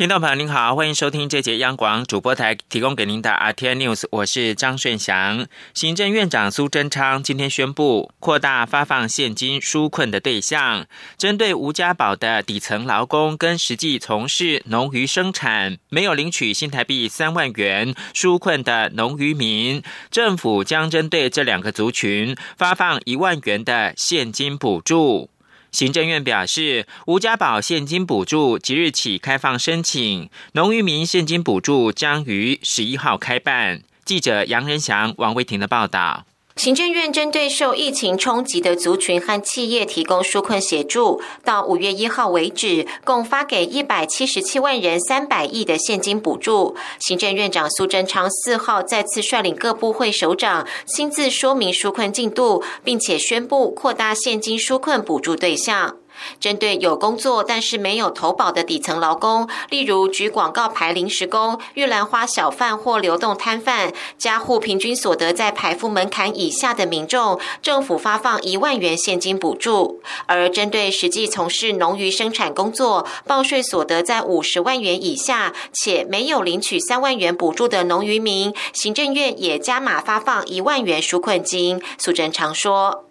听众朋友您好，欢迎收听这节央广主播台提供给您的 RTI News，我是张顺祥。行政院长苏贞昌今天宣布扩大发放现金纾困的对象，针对无家宝的底层劳工跟实际从事农渔生产没有领取新台币三万元纾困的农渔民，政府将针对这两个族群发放一万元的现金补助。行政院表示，吴家宝现金补助即日起开放申请，农渔民现金补助将于十一号开办。记者杨仁祥、王维婷的报道。行政院针对受疫情冲击的族群和企业提供纾困协助，到五月一号为止，共发给一百七十七万人三百亿的现金补助。行政院长苏贞昌四号再次率领各部会首长亲自说明纾困进度，并且宣布扩大现金纾困补助对象。针对有工作但是没有投保的底层劳工，例如举广告牌临时工、玉兰花小贩或流动摊贩，家户平均所得在排付门槛以下的民众，政府发放一万元现金补助；而针对实际从事农渔生产工作、报税所得在五十万元以下且没有领取三万元补助的农渔民，行政院也加码发放一万元纾困金。苏贞常说：“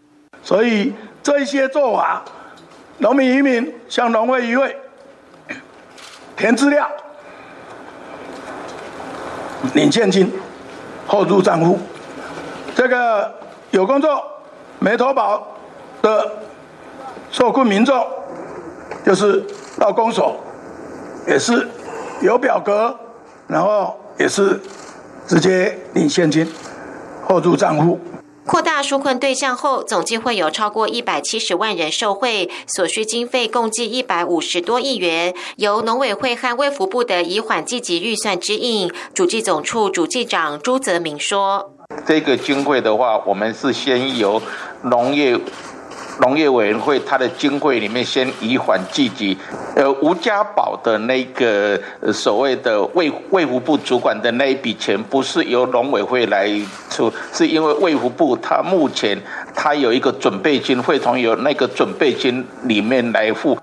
所以这些做法。”农民渔民向农会渔会填资料，领现金后入账户。这个有工作没投保的受困民众，就是到公所，也是有表格，然后也是直接领现金后入账户。扩大纾困对象后，总计会有超过一百七十万人受惠，所需经费共计一百五十多亿元，由农委会和卫福部的以缓积极预算之应。主计总处主计长朱泽明说：“这个经费的话，我们是先由农业。”农业委员会，它的经费里面先以缓济急，呃，吴家宝的那个所谓的卫卫福部主管的那一笔钱，不是由农委会来出，是因为卫福部它目前它有一个准备金，会从有那个准备金里面来付。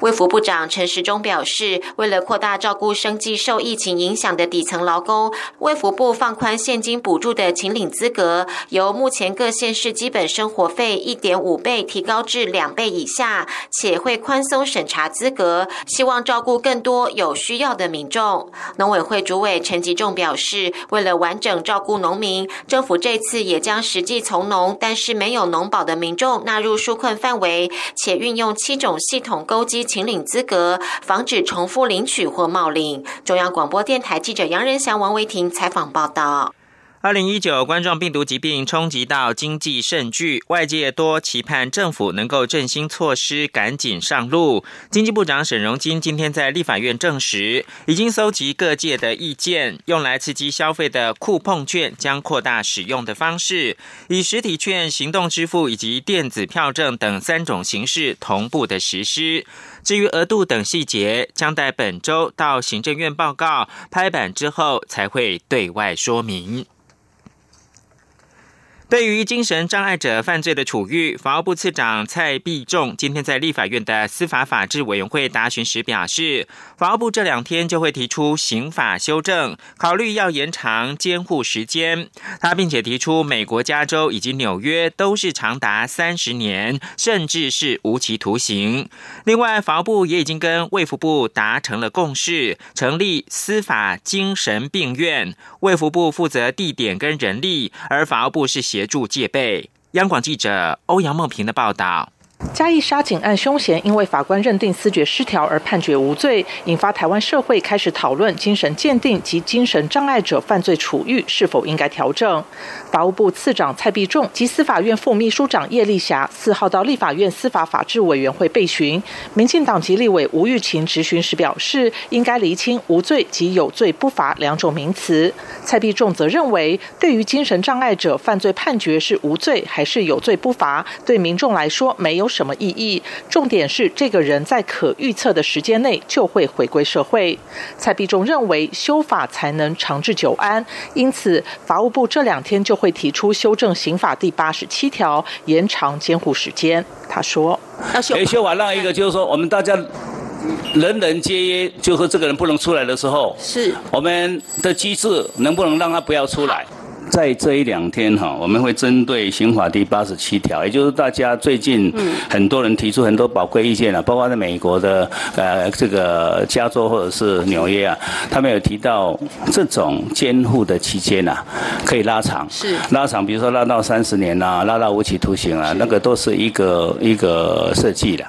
卫福部长陈时中表示，为了扩大照顾生计受疫情影响的底层劳工，卫福部放宽现金补助的请领资格，由目前各县市基本生活费一点五倍提高至两倍以下，且会宽松审查资格，希望照顾更多有需要的民众。农委会主委陈吉仲表示，为了完整照顾农民，政府这次也将实际从农但是没有农保的民众纳入纾困范围，且运用七种系统勾机。请领资格，防止重复领取或冒领。中央广播电台记者杨仁祥、王维婷采访报道。二零一九冠状病毒疾病冲击到经济甚巨，外界多期盼政府能够振兴措施赶紧上路。经济部长沈荣金今天在立法院证实，已经搜集各界的意见，用来刺激消费的酷碰券将扩大使用的方式，以实体券、行动支付以及电子票证等三种形式同步的实施。至于额度等细节，将待本周到行政院报告拍板之后才会对外说明。对于精神障碍者犯罪的处遇，法务部次长蔡必仲今天在立法院的司法法制委员会答询时表示，法务部这两天就会提出刑法修正，考虑要延长监护时间。他并且提出，美国加州以及纽约都是长达三十年，甚至是无期徒刑。另外，法务部也已经跟卫福部达成了共识，成立司法精神病院，卫福部负责地点跟人力，而法务部是。协助戒备。央广记者欧阳梦平的报道。嘉义杀警案凶嫌因为法官认定思觉失调而判决无罪，引发台湾社会开始讨论精神鉴定及精神障碍者犯罪处遇是否应该调整。法务部次长蔡必仲及司法院副秘书长叶丽霞四号到立法院司法法制委员会备询，民进党籍立委吴玉琴质询时表示，应该厘清无罪及有罪不罚两种名词。蔡必仲则认为，对于精神障碍者犯罪判决是无罪还是有罪不罚，对民众来说没有。有什么意义。重点是这个人在可预测的时间内就会回归社会。蔡必忠认为修法才能长治久安，因此法务部这两天就会提出修正刑法第八十七条，延长监护时间。他说：“要修修法让一个就是说我们大家。”人人皆约，就说这个人不能出来的时候，是我们的机制能不能让他不要出来？在这一两天哈，我们会针对刑法第八十七条，也就是大家最近很多人提出很多宝贵意见了，包括在美国的呃这个加州或者是纽约啊，他们有提到这种监护的期间呐，可以拉长，是。拉长，比如说拉到三十年呐，拉到无期徒刑啊，那个都是一个一个设计的。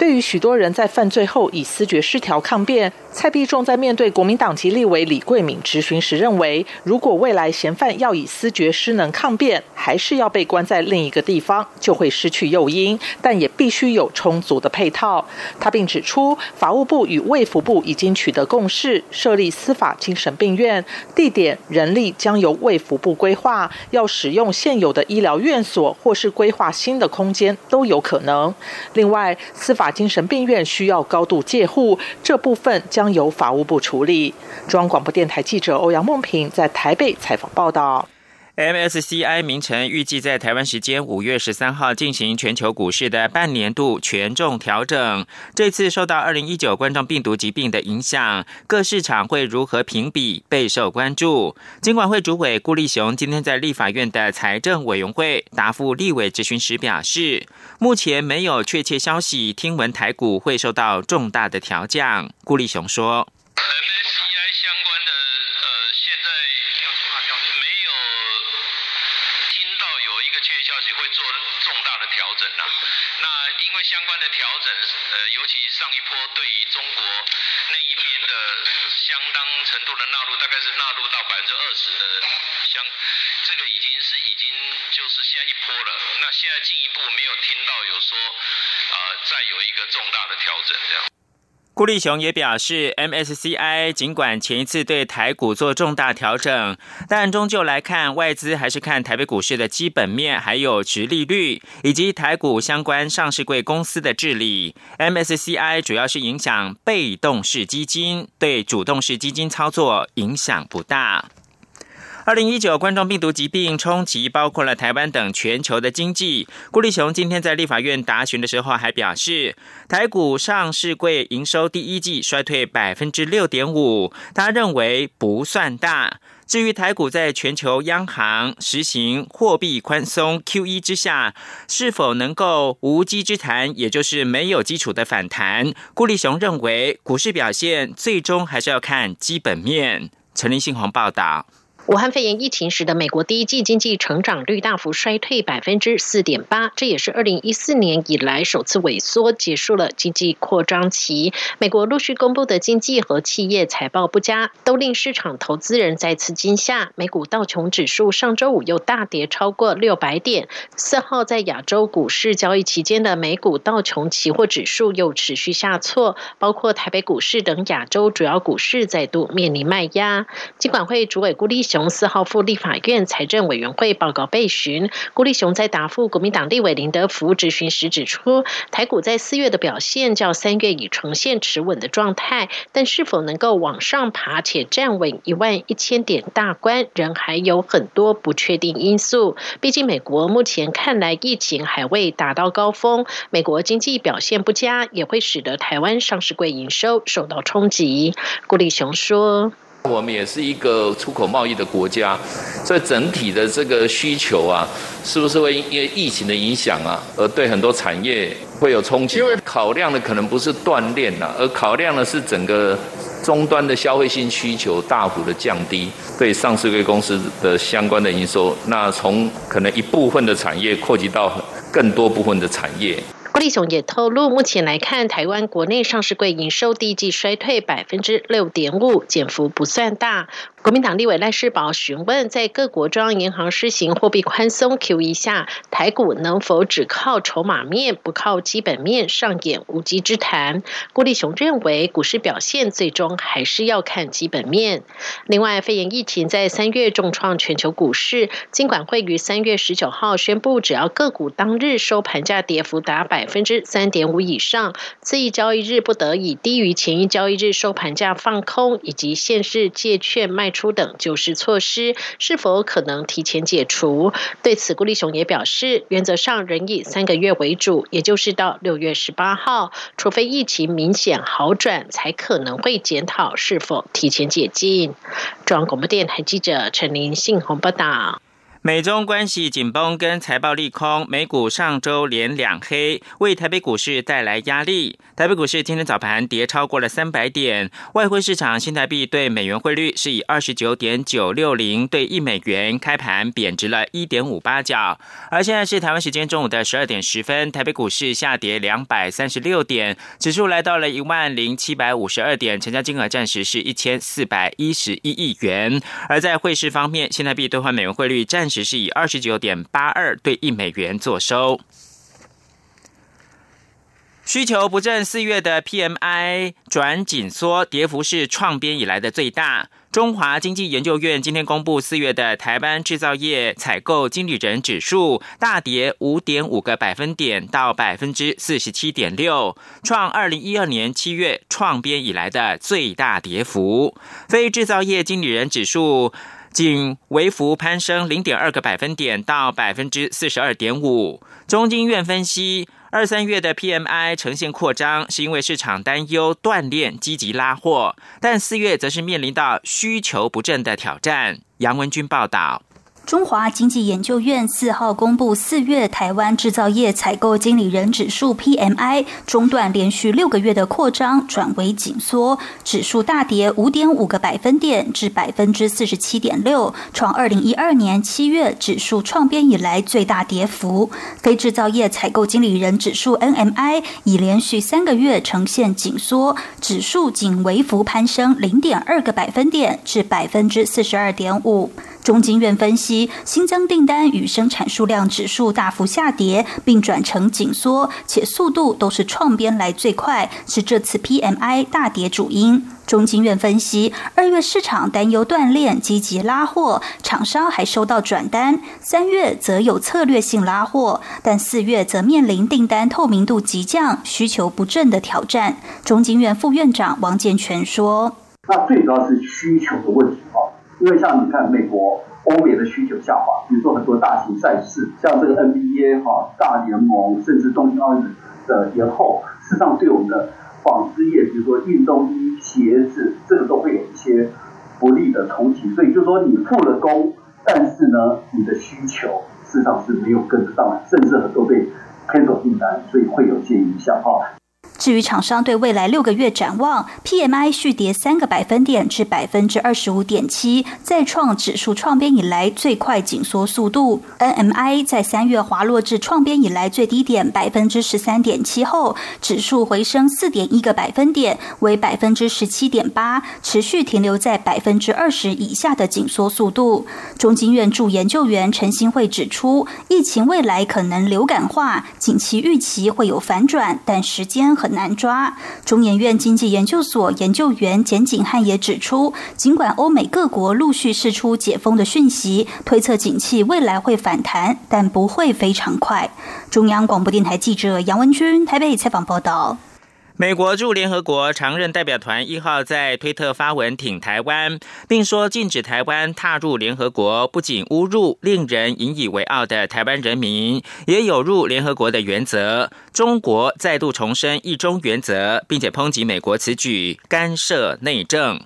对于许多人在犯罪后以思觉失调抗辩，蔡必仲在面对国民党籍立委李桂敏质询时认为，如果未来嫌犯要以思觉失能抗辩，还是要被关在另一个地方，就会失去诱因，但也必须有充足的配套。他并指出，法务部与卫福部已经取得共识，设立司法精神病院，地点、人力将由卫福部规划，要使用现有的医疗院所或是规划新的空间都有可能。另外，司法精神病院需要高度戒护，这部分将由法务部处理。中央广播电台记者欧阳梦平在台北采访报道。MSCI 名称预计在台湾时间五月十三号进行全球股市的半年度权重调整。这次受到二零一九冠状病毒疾病的影响，各市场会如何评比备受关注。金管会主委顾立雄今天在立法院的财政委员会答复立委质询时表示，目前没有确切消息，听闻台股会受到重大的调降。顾立雄说。相关的调整，呃，尤其上一波对于中国那一边的相当程度的纳入，大概是纳入到百分之二十的相，这个已经是已经就是下一波了。那现在进一步没有听到有说，呃，再有一个重大的调整这样。顾立雄也表示，MSCI 尽管前一次对台股做重大调整，但终究来看，外资还是看台北股市的基本面，还有值利率，以及台股相关上市贵公司的治理。MSCI 主要是影响被动式基金，对主动式基金操作影响不大。二零一九冠状病毒疾病冲击包括了台湾等全球的经济。顾立雄今天在立法院答询的时候还表示，台股上市柜营收第一季衰退百分之六点五，他认为不算大。至于台股在全球央行实行货币宽松 QE 之下，是否能够无稽之谈，也就是没有基础的反弹，顾立雄认为股市表现最终还是要看基本面。陈立信鸿报道。武汉肺炎疫情时的美国第一季经济成长率大幅衰退百分之四点八，这也是二零一四年以来首次萎缩，结束了经济扩张期。美国陆续公布的经济和企业财报不佳，都令市场投资人再次惊吓。美股道琼指数上周五又大跌超过六百点。四号在亚洲股市交易期间的美股道琼期货指数又持续下挫，包括台北股市等亚洲主要股市再度面临卖压。尽管会主委顾立雄。四号赴立法院财政委员会报告备询，顾立雄在答复国民党立委林德福质询时指出，台股在四月的表现较三月已呈现持稳的状态，但是否能够往上爬且站稳一万一千点大关，仍还有很多不确定因素。毕竟美国目前看来疫情还未达到高峰，美国经济表现不佳，也会使得台湾上市柜营收受到冲击。顾立雄说。我们也是一个出口贸易的国家，所以整体的这个需求啊，是不是会因为疫情的影响啊，而对很多产业会有冲击？因为考量的可能不是锻炼呐，而考量的是整个终端的消费性需求大幅的降低，对上市贵公司的相关的营收，那从可能一部分的产业扩及到更多部分的产业。郭立雄也透露，目前来看，台湾国内上市柜营收第一季衰退百分之六点五，减幅不算大。国民党立委赖世宝询问，在各国中央银行施行货币宽松 QE 下，台股能否只靠筹码面，不靠基本面上演无稽之谈？郭立雄认为，股市表现最终还是要看基本面。另外，肺炎疫情在三月重创全球股市，金管会于三月十九号宣布，只要个股当日收盘价跌幅达百。分之三点五以上，次一交易日不得以低于前一交易日收盘价放空，以及限制借券卖出等救市措施，是否可能提前解除？对此，顾立雄也表示，原则上仍以三个月为主，也就是到六月十八号，除非疫情明显好转，才可能会检讨是否提前解禁。中央广播电台记者陈林信宏报道。美中关系紧绷跟财报利空，美股上周连两黑，为台北股市带来压力。台北股市今天早盘跌超过了三百点，外汇市场新台币对美元汇率是以二十九点九六零对一美元开盘贬值了一点五八角。而现在是台湾时间中午的十二点十分，台北股市下跌两百三十六点，指数来到了一万零七百五十二点，成交金额暂时是一千四百一十一亿元。而在汇市方面，新台币兑换美元汇率暂时是以二十九点八二对一美元作收。需求不振，四月的 PMI 转紧缩，跌幅是创编以来的最大。中华经济研究院今天公布四月的台湾制造业采购经理人指数大跌五点五个百分点，到百分之四十七点六，创二零一二年七月创编以来的最大跌幅。非制造业经理人指数。仅微幅攀升零点二个百分点到百分之四十二点五。中经院分析，二三月的 PMI 呈现扩张，是因为市场担忧锻炼积极拉货，但四月则是面临到需求不振的挑战。杨文军报道。中华经济研究院四号公布四月台湾制造业采购经理人指数 PMI 中断连续六个月的扩张，转为紧缩，指数大跌五点五个百分点至百分之四十七点六，创二零一二年七月指数创编以来最大跌幅。非制造业采购经理人指数 NMI 已连续三个月呈现紧缩，指数仅微幅攀升零点二个百分点至百分之四十二点五。中经院分析，新增订单与生产数量指数大幅下跌，并转成紧缩，且速度都是创编来最快，是这次 PMI 大跌主因。中经院分析，二月市场担忧锻炼，积极拉货，厂商还收到转单；三月则有策略性拉货，但四月则面临订单透明度急降、需求不振的挑战。中经院副院长王建全说：“那最主要是需求的问题。”因为像你看，美国、欧美的需求下滑，比如说很多大型赛事，像这个 NBA 哈大联盟，甚至东京奥运的延后，事实上对我们的纺织业，比如说运动衣、鞋子，这个都会有一些不利的冲击。所以就是说你付了工，但是呢，你的需求事实上是没有跟得上，甚至很多被偏走订单，所以会有些影响哈。至于厂商对未来六个月展望，PMI 续跌三个百分点至百分之二十五点七，再创指数创编以来最快紧缩速度。NMI 在三月滑落至创编以来最低点百分之十三点七后，指数回升四点一个百分点，为百分之十七点八，持续停留在百分之二十以下的紧缩速度。中经院助研究员陈新慧指出，疫情未来可能流感化，景气预期会有反转，但时间很。难抓。中研院经济研究所研究员简景汉也指出，尽管欧美各国陆续释出解封的讯息，推测景气未来会反弹，但不会非常快。中央广播电台记者杨文君台北采访报道。美国驻联合国常任代表团一号在推特发文挺台湾，并说禁止台湾踏入联合国，不仅侮辱令人引以为傲的台湾人民，也有入联合国的原则。中国再度重申一中原则，并且抨击美国此举干涉内政。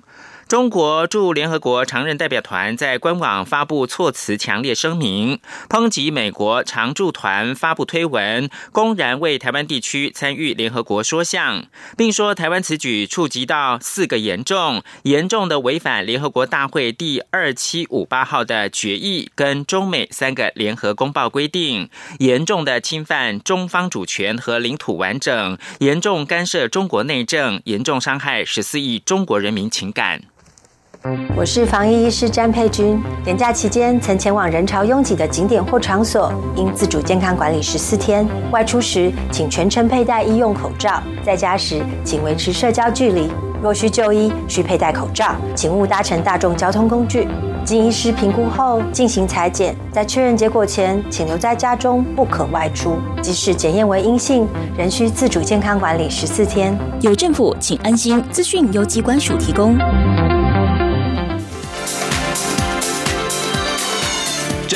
中国驻联合国常任代表团在官网发布措辞强烈声明，抨击美国常驻团发布推文，公然为台湾地区参与联合国说项，并说台湾此举触及到四个严重、严重的违反联合国大会第二七五八号的决议跟中美三个联合公报规定，严重的侵犯中方主权和领土完整，严重干涉中国内政，严重伤害十四亿中国人民情感。我是防疫医师詹佩君。年假期间曾前往人潮拥挤的景点或场所，应自主健康管理十四天。外出时请全程佩戴医用口罩，在家时请维持社交距离。若需就医，需佩戴口罩，请勿搭乘大众交通工具。经医师评估后进行裁剪，在确认结果前，请留在家中，不可外出。即使检验为阴性，仍需自主健康管理十四天。有政府，请安心。资讯由机关署提供。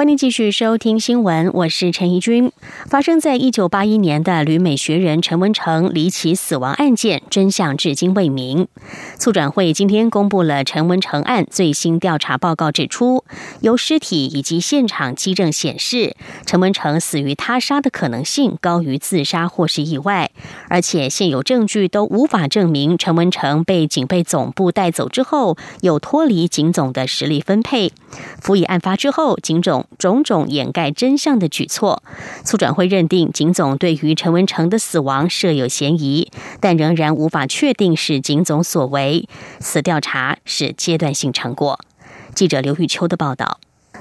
欢迎继续收听新闻，我是陈怡君。发生在一九八一年的旅美学人陈文成离奇死亡案件真相至今未明。促转会今天公布了陈文成案最新调查报告，指出由尸体以及现场基证显示，陈文成死于他杀的可能性高于自杀或是意外，而且现有证据都无法证明陈文成被警备总部带走之后有脱离警总的实力分配。辅以案发之后，警总。种种掩盖真相的举措，促转会认定警总对于陈文成的死亡设有嫌疑，但仍然无法确定是警总所为。此调查是阶段性成果。记者刘玉秋的报道。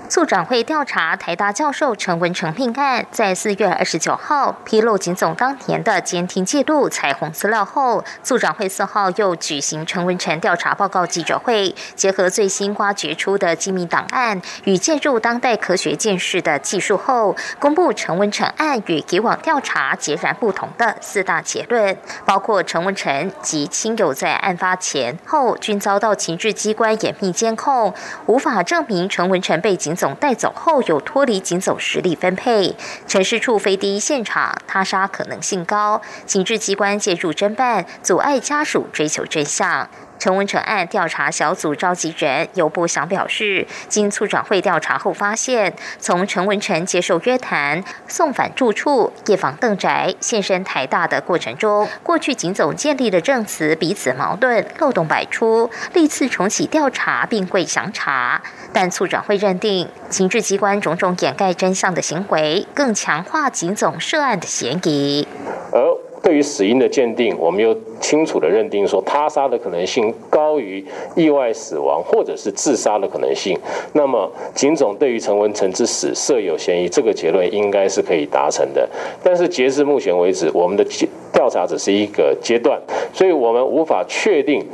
促转会调查台大教授陈文成命案，在四月二十九号披露警总当年的监听记录、彩虹资料后，促转会四号又举行陈文成调查报告记者会，结合最新挖掘出的机密档案与介入当代科学见识的技术后，公布陈文成案与以往调查截然不同的四大结论，包括陈文成及亲友在案发前后均遭到情治机关严密监控，无法证明陈文成被警。总带走后又脱离警总实力分配，陈市处非第一现场，他杀可能性高，警治机关介入侦办，阻碍家属追求真相。陈文成案调查小组召集人尤步祥表示，经促转会调查后发现，从陈文成接受约谈、送返住处、夜访邓宅、现身台大的过程中，过去警总建立的证词彼此矛盾、漏洞百出，历次重启调查并未详查。但促转会认定，情治机关种种掩盖真相的行为，更强化警总涉案的嫌疑。而对于死因的鉴定，我们又清楚的认定说他杀的可能性高于意外死亡或者是自杀的可能性。那么，警总对于陈文成之死设有嫌疑，这个结论应该是可以达成的。但是，截至目前为止，我们的调查只是一个阶段，所以我们无法确定。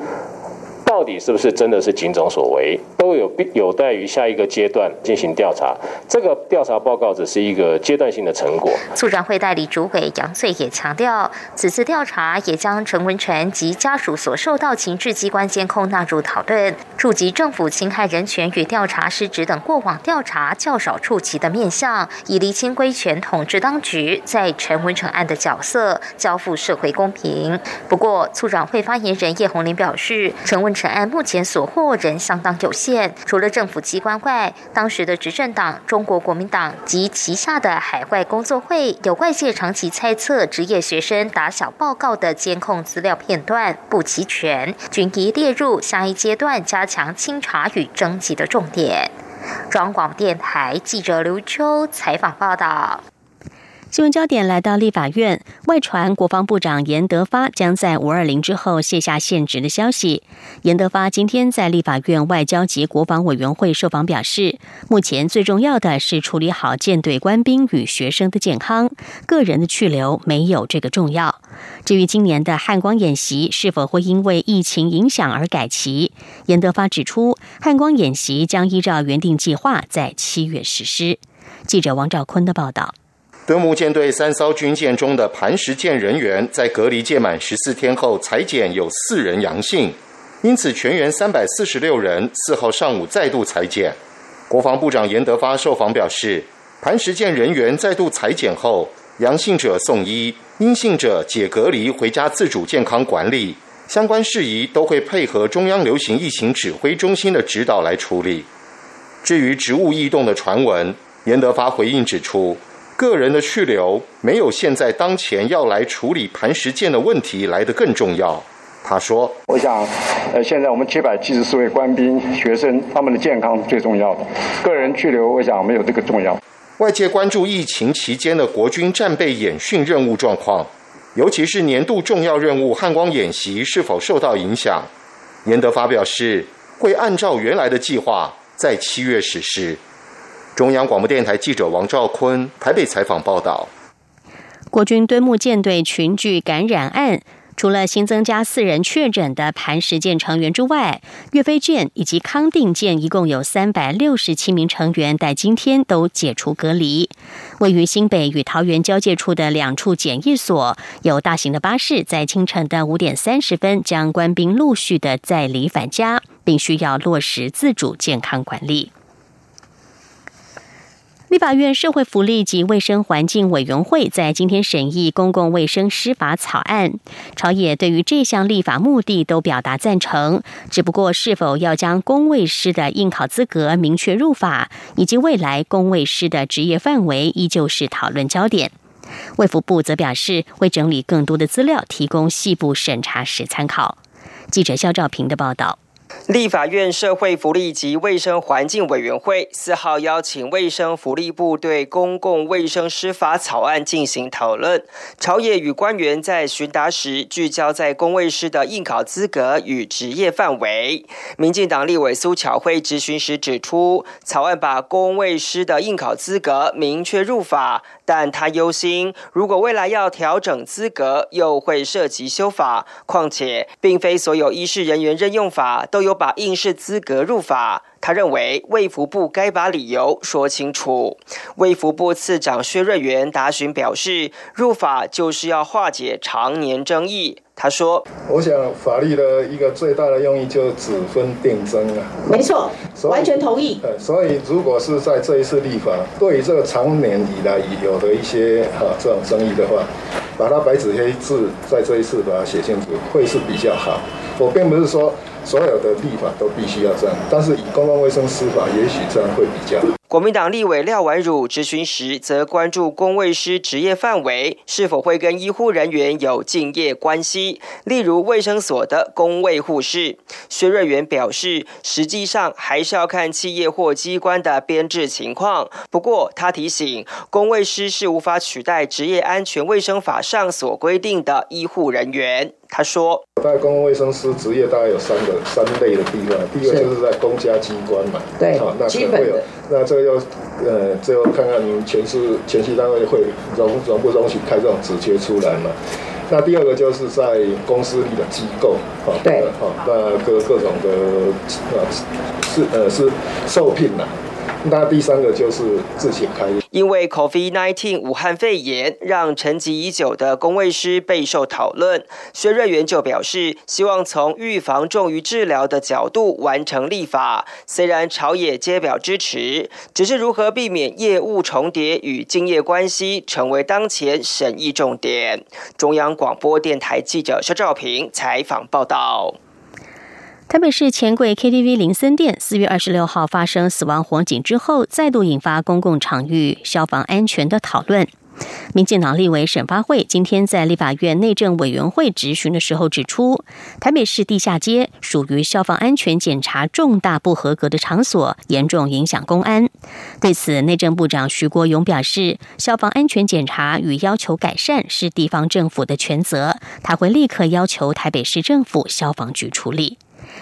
到底是不是真的是警总所为，都有必有待于下一个阶段进行调查。这个调查报告只是一个阶段性的成果。促转会代理主委杨穗也强调，此次调查也将陈文成及家属所受到情治机关监控纳入讨论，触及政府侵害人权与调查失职等过往调查较少触及的面向，以厘清规权统治当局在陈文成案的角色，交付社会公平。不过，促转会发言人叶红林表示，陈文成。本案目前所获人相当有限，除了政府机关外，当时的执政党中国国民党及旗下的海外工作会，有外界长期猜测职业学生打小报告的监控资料片段不齐全，均已列入下一阶段加强清查与征集的重点。中央广电台记者刘秋采访报道。新闻焦点来到立法院，外传国防部长严德发将在五二零之后卸下现职的消息。严德发今天在立法院外交及国防委员会受访表示，目前最重要的是处理好舰队官兵与学生的健康，个人的去留没有这个重要。至于今年的汉光演习是否会因为疫情影响而改期，严德发指出，汉光演习将依照原定计划在七月实施。记者王兆坤的报道。德木舰队三艘军舰中的磐石舰人员在隔离届满十四天后裁减有四人阳性，因此全员三百四十六人四号上午再度裁减。国防部长严德发受访表示，磐石舰人员再度裁减后，阳性者送医，阴性者解隔离回家自主健康管理，相关事宜都会配合中央流行疫情指挥中心的指导来处理。至于职务异动的传闻，严德发回应指出。个人的去留没有现在当前要来处理磐石舰的问题来得更重要。他说：“我想，呃，现在我们七百七十四位官兵、学生他们的健康最重要的，个人去留，我想没有这个重要。”外界关注疫情期间的国军战备演训任务状况，尤其是年度重要任务汉光演习是否受到影响。严德发表示，会按照原来的计划，在七月实施。中央广播电台记者王兆坤台北采访报道。国军敦睦舰队群聚感染案。除了新增加四人确诊的磐石舰成员之外，岳飞舰以及康定舰一共有三百六十七名成员，在今天都解除隔离。位于新北与桃园交界处的两处检疫所，有大型的巴士在清晨的五点三十分将官兵陆续的载离返家，并需要落实自主健康管理。立法院社会福利及卫生环境委员会在今天审议公共卫生师法草案，朝野对于这项立法目的都表达赞成，只不过是否要将公卫师的应考资格明确入法，以及未来公卫师的职业范围，依旧是讨论焦点。卫福部则表示，会整理更多的资料，提供细部审查时参考。记者肖兆平的报道。立法院社会福利及卫生环境委员会四号邀请卫生福利部对公共卫生师法草案进行讨论。朝野与官员在询答时聚焦在公卫师的应考资格与职业范围。民进党立委苏巧慧质询时指出，草案把公卫师的应考资格明确入法。但他忧心，如果未来要调整资格，又会涉及修法。况且，并非所有医事人员任用法都有把应试资格入法。他认为卫福部该把理由说清楚。卫福部次长薛瑞元答询表示，入法就是要化解常年争议。他说：“我想法律的一个最大的用意就是只分定增啊。”没错，完全同意。所以，如果是在这一次立法，对于这个常年以来有的一些哈这种争议的话，把它白纸黑字在这一次把它写清楚，会是比较好。我并不是说。所有的立法都必须要这样，但是以公共卫生司法，也许这样会比较。国民党立委廖婉汝质询时，则关注公卫师职业范围是否会跟医护人员有竞业关系，例如卫生所的公卫护士。薛瑞元表示，实际上还是要看企业或机关的编制情况。不过，他提醒，公卫师是无法取代职业安全卫生法上所规定的医护人员。他说：“在公共卫生师职业大概有三个三类的地方，第一个就是在公家机关嘛，对，好，那可能会有，那这个要呃，最后看看前市前期单位会容容不容许开这种直接出来嘛？那第二个就是在公司里的机构，好，对，好，那各各种的呃是呃是受聘的。”那第三个就是自行开业。因为 COVID-19 武汉肺炎让沉寂已久的工卫师备受讨论，薛瑞元就表示，希望从预防重于治疗的角度完成立法。虽然朝野皆表支持，只是如何避免业务重叠与竞业关系，成为当前审议重点。中央广播电台记者肖兆平采访报道。台北市钱柜 KTV 林森店四月二十六号发生死亡火警之后，再度引发公共场域消防安全的讨论。民进党立委沈发会今天在立法院内政委员会质询的时候指出，台北市地下街属于消防安全检查重大不合格的场所，严重影响公安。对此，内政部长徐国勇表示，消防安全检查与要求改善是地方政府的权责，他会立刻要求台北市政府消防局处理。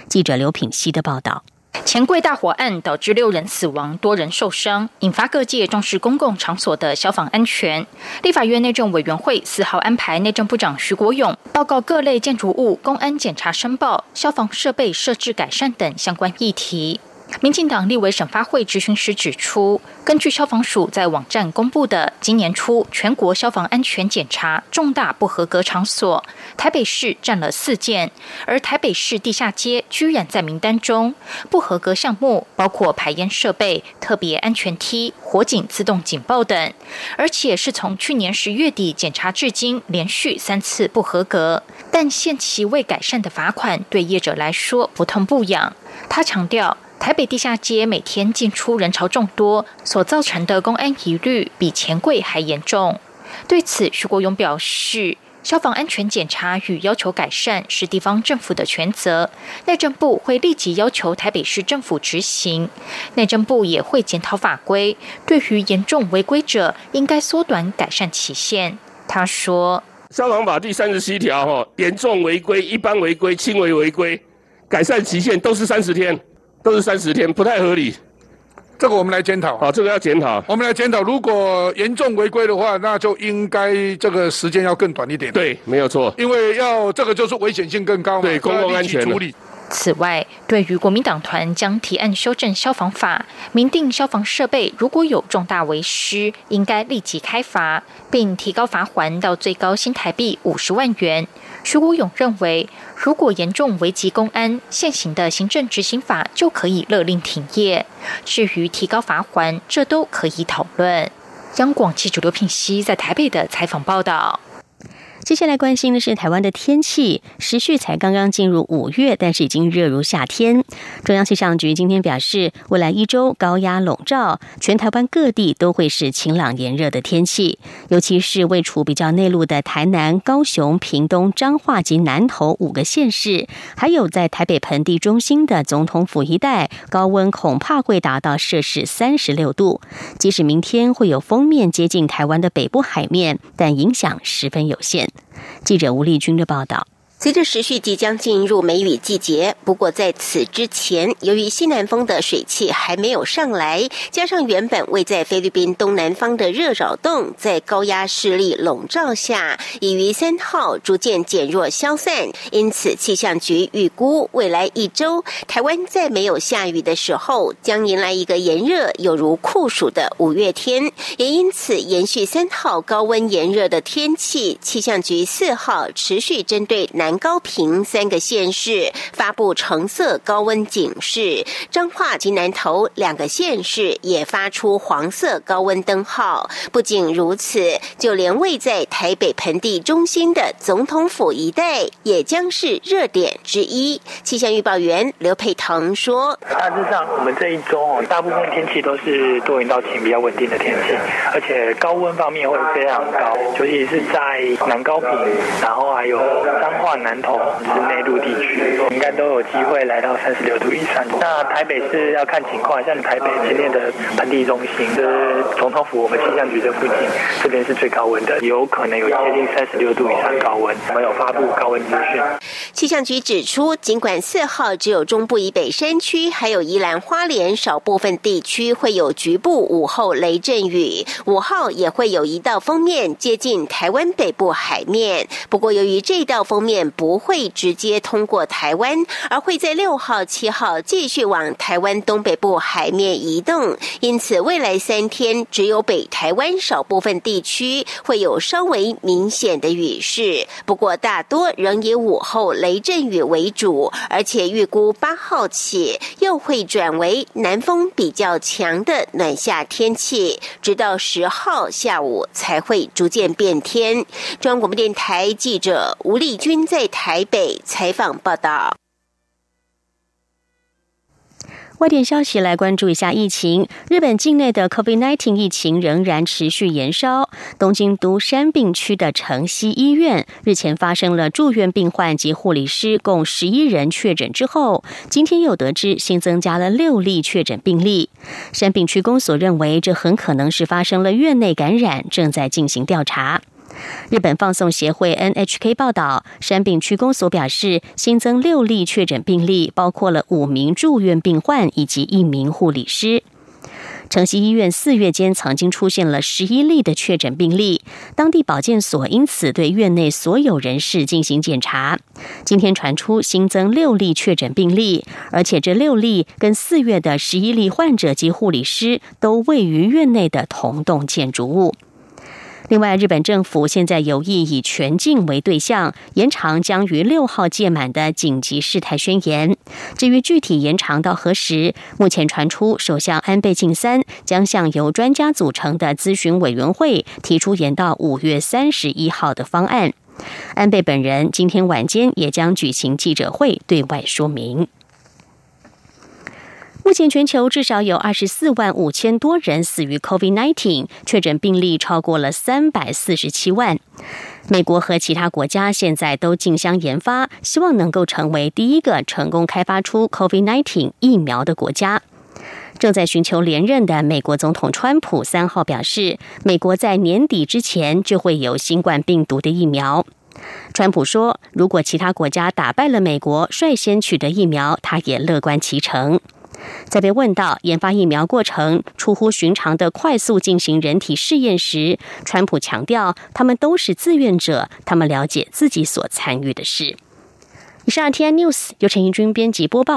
记者刘品熙的报道：钱柜大火案导致六人死亡、多人受伤，引发各界重视公共场所的消防安全。立法院内政委员会四号安排内政部长徐国勇报告各类建筑物公安检查申报、消防设备设置改善等相关议题。民进党立委审发会执行时指出，根据消防署在网站公布的今年初全国消防安全检查重大不合格场所，台北市占了四件，而台北市地下街居然在名单中。不合格项目包括排烟设备、特别安全梯、火警自动警报等，而且是从去年十月底检查至今，连续三次不合格。但限期未改善的罚款对业者来说不痛不痒。他强调。台北地下街每天进出人潮众多，所造成的公安疑虑比钱柜还严重。对此，徐国勇表示，消防安全检查与要求改善是地方政府的权责，内政部会立即要求台北市政府执行。内政部也会检讨法规，对于严重违规者，应该缩短改善期限。他说：“消防法第三十七条，哈，严重违规、一般违规、轻微违规，改善期限都是三十天。”都是三十天，不太合理。这个我们来检讨。好，这个要检讨。我们来检讨，如果严重违规的话，那就应该这个时间要更短一点。对，没有错。因为要这个就是危险性更高嘛。对，公共安全处理。此外，对于国民党团将提案修正消防法，明定消防设备如果有重大违失，应该立即开罚，并提高罚款到最高新台币五十万元。徐国勇认为，如果严重危及公安，现行的行政执行法就可以勒令停业。至于提高罚款，这都可以讨论。央广记者刘品熙在台北的采访报道。接下来关心的是台湾的天气，时序才刚刚进入五月，但是已经热如夏天。中央气象局今天表示，未来一周高压笼罩，全台湾各地都会是晴朗炎热的天气，尤其是位处比较内陆的台南、高雄、屏东、彰化及南投五个县市，还有在台北盆地中心的总统府一带，高温恐怕会达到摄氏三十六度。即使明天会有封面接近台湾的北部海面，但影响十分有限。记者吴丽君的报道。随着时序即将进入梅雨季节，不过在此之前，由于西南风的水汽还没有上来，加上原本位在菲律宾东南方的热扰动在高压势力笼罩下，已于三号逐渐减弱消散，因此气象局预估未来一周，台湾在没有下雨的时候，将迎来一个炎热有如酷暑的五月天。也因此，延续三号高温炎热的天气，气象局四号持续针对南。高平三个县市发布橙色高温警示，彰化及南投两个县市也发出黄色高温灯号。不仅如此，就连位在台北盆地中心的总统府一带，也将是热点之一。气象预报员刘佩腾说：“大致上，我们这一周哦，大部分天气都是多云到晴，比较稳定的天气，而且高温方面会非常高，尤其是在南高平，然后还有彰化。”南投是内陆地区，应该都有机会来到三十六度以上。那台北是要看情况，像台北今天的盆地中心，就是总统府我们气象局这附近，这边是最高温的，有可能有接近三十六度以上高温。我们有发布高温资讯。气象局指出，尽管四号只有中部以北山区，还有宜兰花莲少部分地区会有局部午后雷阵雨，五号也会有一道锋面接近台湾北部海面。不过，由于这道锋面不会直接通过台湾，而会在六号、七号继续往台湾东北部海面移动，因此未来三天只有北台湾少部分地区会有稍微明显的雨势。不过大多仍以午后雷阵雨为主，而且预估八号起又会转为南风比较强的暖夏天气，直到十号下午才会逐渐变天。中央广播电台记者吴丽君在。台北采访报道。外电消息来关注一下疫情。日本境内的 COVID-19 疫情仍然持续延烧。东京都山病区的城西医院日前发生了住院病患及护理师共十一人确诊之后，今天又得知新增加了六例确诊病例。山病区公所认为，这很可能是发生了院内感染，正在进行调查。日本放送协会 NHK 报道，山病区公所表示，新增六例确诊病例，包括了五名住院病患以及一名护理师。城西医院四月间曾经出现了十一例的确诊病例，当地保健所因此对院内所有人士进行检查。今天传出新增六例确诊病例，而且这六例跟四月的十一例患者及护理师都位于院内的同栋建筑物。另外，日本政府现在有意以全境为对象，延长将于六号届满的紧急事态宣言。至于具体延长到何时，目前传出首相安倍晋三将向由专家组成的咨询委员会提出延到五月三十一号的方案。安倍本人今天晚间也将举行记者会对外说明。目前全球至少有二十四万五千多人死于 COVID-19，确诊病例超过了三百四十七万。美国和其他国家现在都竞相研发，希望能够成为第一个成功开发出 COVID-19 疫苗的国家。正在寻求连任的美国总统川普三号表示，美国在年底之前就会有新冠病毒的疫苗。川普说，如果其他国家打败了美国，率先取得疫苗，他也乐观其成。在被问到研发疫苗过程出乎寻常的快速进行人体试验时，川普强调他们都是自愿者，他们了解自己所参与的事。以上 T N News 由陈怡君编辑播报。